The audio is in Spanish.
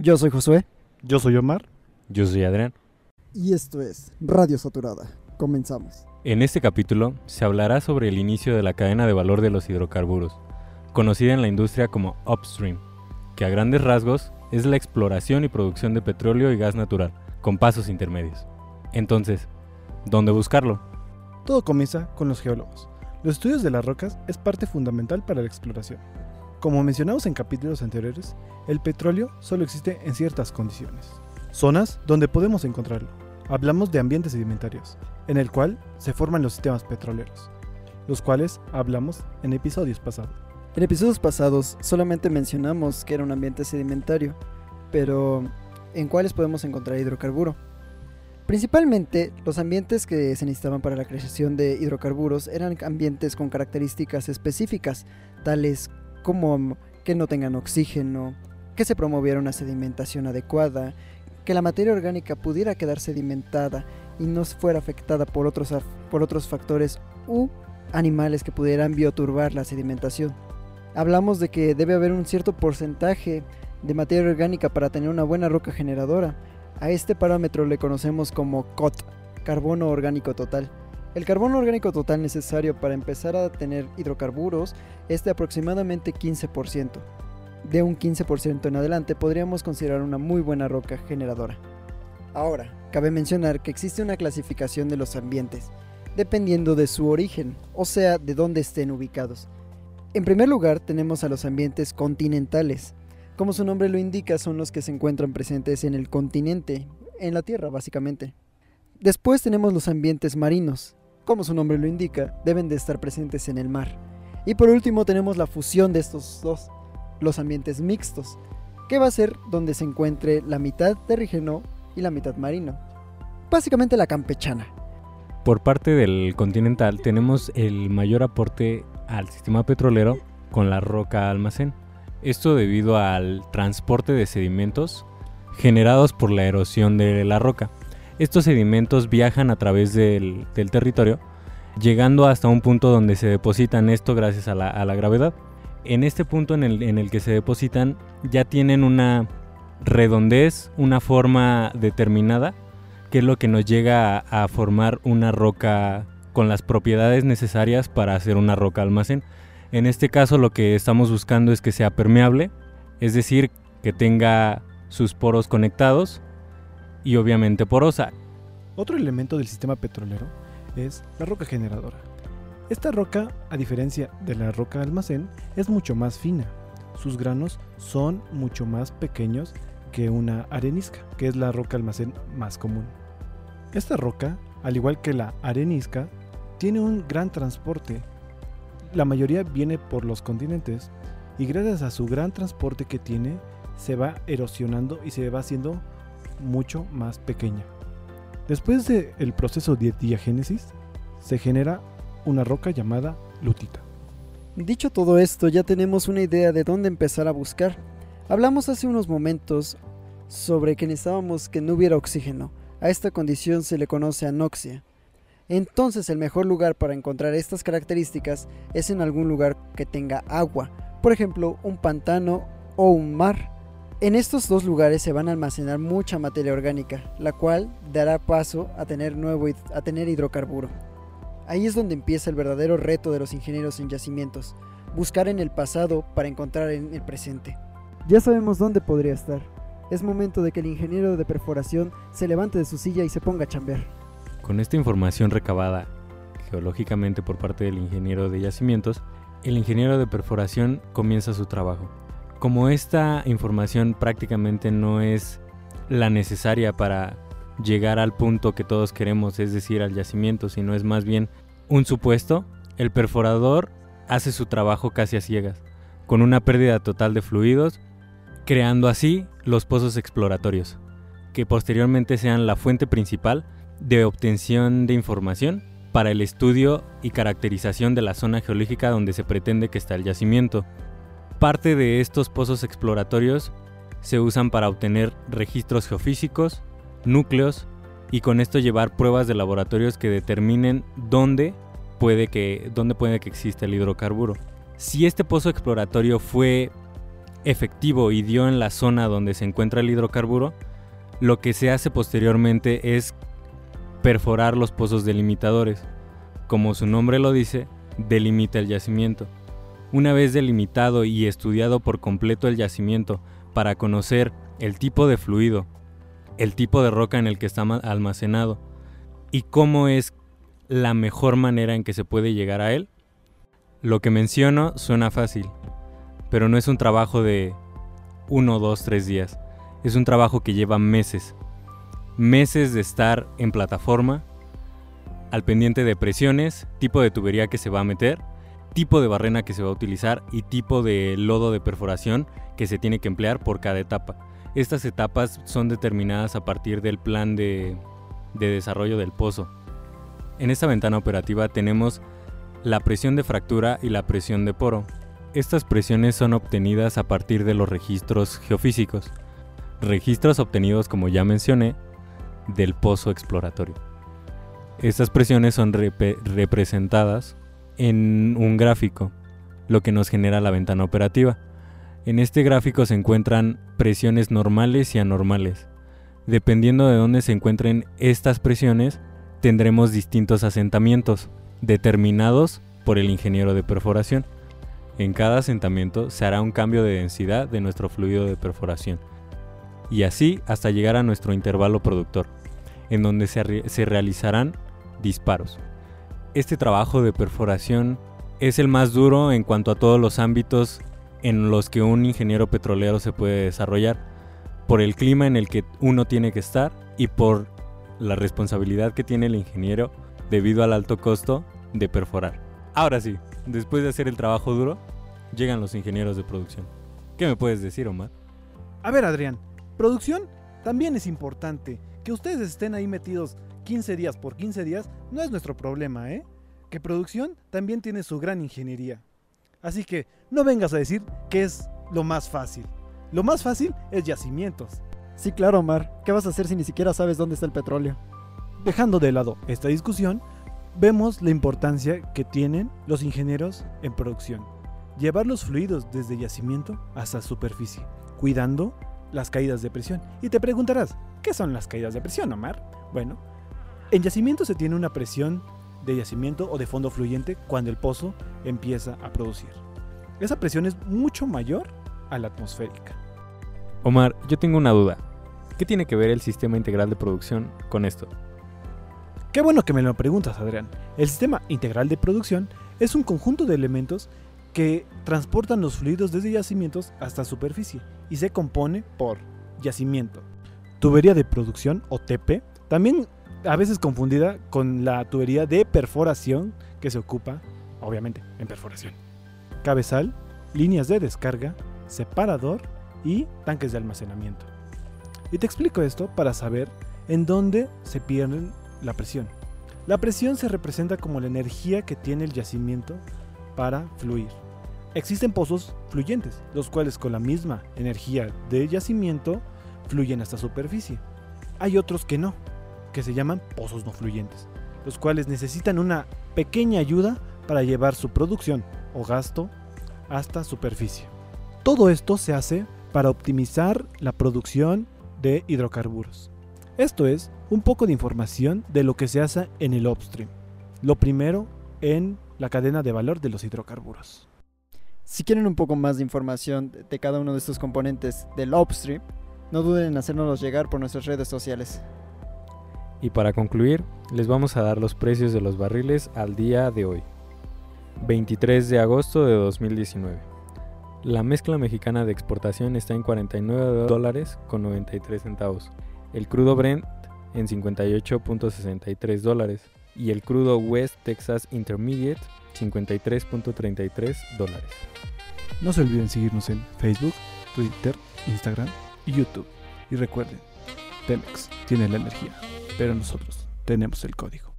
Yo soy Josué. Yo soy Omar. Yo soy Adrián. Y esto es Radio Saturada. Comenzamos. En este capítulo se hablará sobre el inicio de la cadena de valor de los hidrocarburos, conocida en la industria como upstream, que a grandes rasgos es la exploración y producción de petróleo y gas natural, con pasos intermedios. Entonces, ¿dónde buscarlo? Todo comienza con los geólogos. Los estudios de las rocas es parte fundamental para la exploración. Como mencionamos en capítulos anteriores, el petróleo solo existe en ciertas condiciones. Zonas donde podemos encontrarlo. Hablamos de ambientes sedimentarios, en el cual se forman los sistemas petroleros, los cuales hablamos en episodios pasados. En episodios pasados solamente mencionamos que era un ambiente sedimentario, pero ¿en cuáles podemos encontrar hidrocarburo? Principalmente, los ambientes que se necesitaban para la creación de hidrocarburos eran ambientes con características específicas, tales como que no tengan oxígeno, que se promoviera una sedimentación adecuada, que la materia orgánica pudiera quedar sedimentada y no fuera afectada por otros, por otros factores u animales que pudieran bioturbar la sedimentación. Hablamos de que debe haber un cierto porcentaje de materia orgánica para tener una buena roca generadora. A este parámetro le conocemos como COT, carbono orgánico total. El carbono orgánico total necesario para empezar a tener hidrocarburos es de aproximadamente 15%. De un 15% en adelante podríamos considerar una muy buena roca generadora. Ahora, cabe mencionar que existe una clasificación de los ambientes, dependiendo de su origen, o sea, de dónde estén ubicados. En primer lugar tenemos a los ambientes continentales. Como su nombre lo indica, son los que se encuentran presentes en el continente, en la Tierra básicamente. Después tenemos los ambientes marinos. Como su nombre lo indica, deben de estar presentes en el mar. Y por último tenemos la fusión de estos dos, los ambientes mixtos, que va a ser donde se encuentre la mitad terrígeno y la mitad marino. Básicamente la campechana. Por parte del continental tenemos el mayor aporte al sistema petrolero con la roca almacén. Esto debido al transporte de sedimentos generados por la erosión de la roca. Estos sedimentos viajan a través del, territorio, llegando hasta un punto donde se depositan esto gracias a la, gravedad. En este punto en el, en el que se depositan ya tienen una redondez, una forma determinada, que es lo que nos llega a formar una roca con las propiedades necesarias para hacer una roca almacén. En este caso lo que estamos buscando es que sea permeable, es decir, que tenga sus poros conectados y obviamente porosa. Otro elemento del sistema petrolero es la roca generadora. Esta roca, a diferencia de la roca almacén, es mucho más fina. Sus granos son mucho más pequeños que una arenisca, que es la roca almacén más común. Esta roca, al igual que la arenisca, tiene un gran transporte. La mayoría viene por los continentes y gracias a su gran transporte que tiene, se va erosionando y se va haciendo mucho más pequeña. Después del proceso de diagénesis, se genera una roca llamada lutita. Dicho todo esto, ya tenemos una idea de dónde empezar a buscar. Hablamos hace unos momentos sobre que necesitábamos que no hubiera oxígeno. A esta condición se le conoce anoxia. Entonces el mejor lugar para encontrar estas características es en algún lugar que tenga agua, por ejemplo un pantano o un mar. En estos dos lugares se van a almacenar mucha materia orgánica, la cual dará paso a tener, nuevo, a tener hidrocarburo. Ahí es donde empieza el verdadero reto de los ingenieros en yacimientos, buscar en el pasado para encontrar en el presente. Ya sabemos dónde podría estar. Es momento de que el ingeniero de perforación se levante de su silla y se ponga a chambear. Con esta información recabada geológicamente por parte del ingeniero de yacimientos, el ingeniero de perforación comienza su trabajo. Como esta información prácticamente no es la necesaria para llegar al punto que todos queremos, es decir, al yacimiento, sino es más bien un supuesto, el perforador hace su trabajo casi a ciegas, con una pérdida total de fluidos, creando así los pozos exploratorios, que posteriormente sean la fuente principal de obtención de información para el estudio y caracterización de la zona geológica donde se pretende que está el yacimiento. Parte de estos pozos exploratorios se usan para obtener registros geofísicos, núcleos y con esto llevar pruebas de laboratorios que determinen dónde puede que, dónde puede que exista el hidrocarburo. Si este pozo exploratorio fue efectivo y dio en la zona donde se encuentra el hidrocarburo, lo que se hace posteriormente es perforar los pozos delimitadores. Como su nombre lo dice, delimita el yacimiento. Una vez delimitado y estudiado por completo el yacimiento para conocer el tipo de fluido, el tipo de roca en el que está almacenado y cómo es la mejor manera en que se puede llegar a él, lo que menciono suena fácil, pero no es un trabajo de uno, dos, tres días. Es un trabajo que lleva meses. Meses de estar en plataforma, al pendiente de presiones, tipo de tubería que se va a meter, tipo de barrena que se va a utilizar y tipo de lodo de perforación que se tiene que emplear por cada etapa. Estas etapas son determinadas a partir del plan de, de desarrollo del pozo. En esta ventana operativa tenemos la presión de fractura y la presión de poro. Estas presiones son obtenidas a partir de los registros geofísicos, registros obtenidos como ya mencioné del pozo exploratorio. Estas presiones son representadas en un gráfico, lo que nos genera la ventana operativa. En este gráfico se encuentran presiones normales y anormales. Dependiendo de dónde se encuentren estas presiones, tendremos distintos asentamientos determinados por el ingeniero de perforación. En cada asentamiento se hará un cambio de densidad de nuestro fluido de perforación, y así hasta llegar a nuestro intervalo productor, en donde se, se realizarán disparos. Este trabajo de perforación es el más duro en cuanto a todos los ámbitos en los que un ingeniero petrolero se puede desarrollar, por el clima en el que uno tiene que estar y por la responsabilidad que tiene el ingeniero debido al alto costo de perforar. Ahora sí, después de hacer el trabajo duro, llegan los ingenieros de producción. ¿Qué me puedes decir, Omar? A ver, Adrián, producción también es importante. Que ustedes estén ahí metidos 15 días por 15 días no es nuestro problema, ¿eh? Que producción también tiene su gran ingeniería. Así que no vengas a decir que es lo más fácil. Lo más fácil es yacimientos. Sí, claro, Omar. ¿Qué vas a hacer si ni siquiera sabes dónde está el petróleo? Dejando de lado esta discusión, vemos la importancia que tienen los ingenieros en producción. Llevar los fluidos desde yacimiento hasta superficie, cuidando las caídas de presión. Y te preguntarás, ¿qué son las caídas de presión, Omar? Bueno, en yacimiento se tiene una presión de yacimiento o de fondo fluyente cuando el pozo empieza a producir. Esa presión es mucho mayor a la atmosférica. Omar, yo tengo una duda. ¿Qué tiene que ver el sistema integral de producción con esto? Qué bueno que me lo preguntas, Adrián. El sistema integral de producción es un conjunto de elementos que transportan los fluidos desde yacimientos hasta superficie y se compone por yacimiento, tubería de producción o TP, también a veces confundida con la tubería de perforación que se ocupa, obviamente, en perforación, cabezal, líneas de descarga, separador y tanques de almacenamiento. Y te explico esto para saber en dónde se pierde la presión. La presión se representa como la energía que tiene el yacimiento para fluir. Existen pozos fluyentes, los cuales con la misma energía de yacimiento fluyen hasta superficie. Hay otros que no, que se llaman pozos no fluyentes, los cuales necesitan una pequeña ayuda para llevar su producción o gasto hasta superficie. Todo esto se hace para optimizar la producción de hidrocarburos. Esto es un poco de información de lo que se hace en el upstream. Lo primero en la cadena de valor de los hidrocarburos. Si quieren un poco más de información de cada uno de estos componentes del upstream, no duden en hacérnoslos llegar por nuestras redes sociales. Y para concluir, les vamos a dar los precios de los barriles al día de hoy. 23 de agosto de 2019. La mezcla mexicana de exportación está en 49 dólares con 93 centavos. El crudo Brent en 58.63 dólares. Y el crudo West Texas Intermediate 53.33 dólares. No se olviden seguirnos en Facebook, Twitter, Instagram y YouTube. Y recuerden, Pemex tiene la energía, pero nosotros tenemos el código.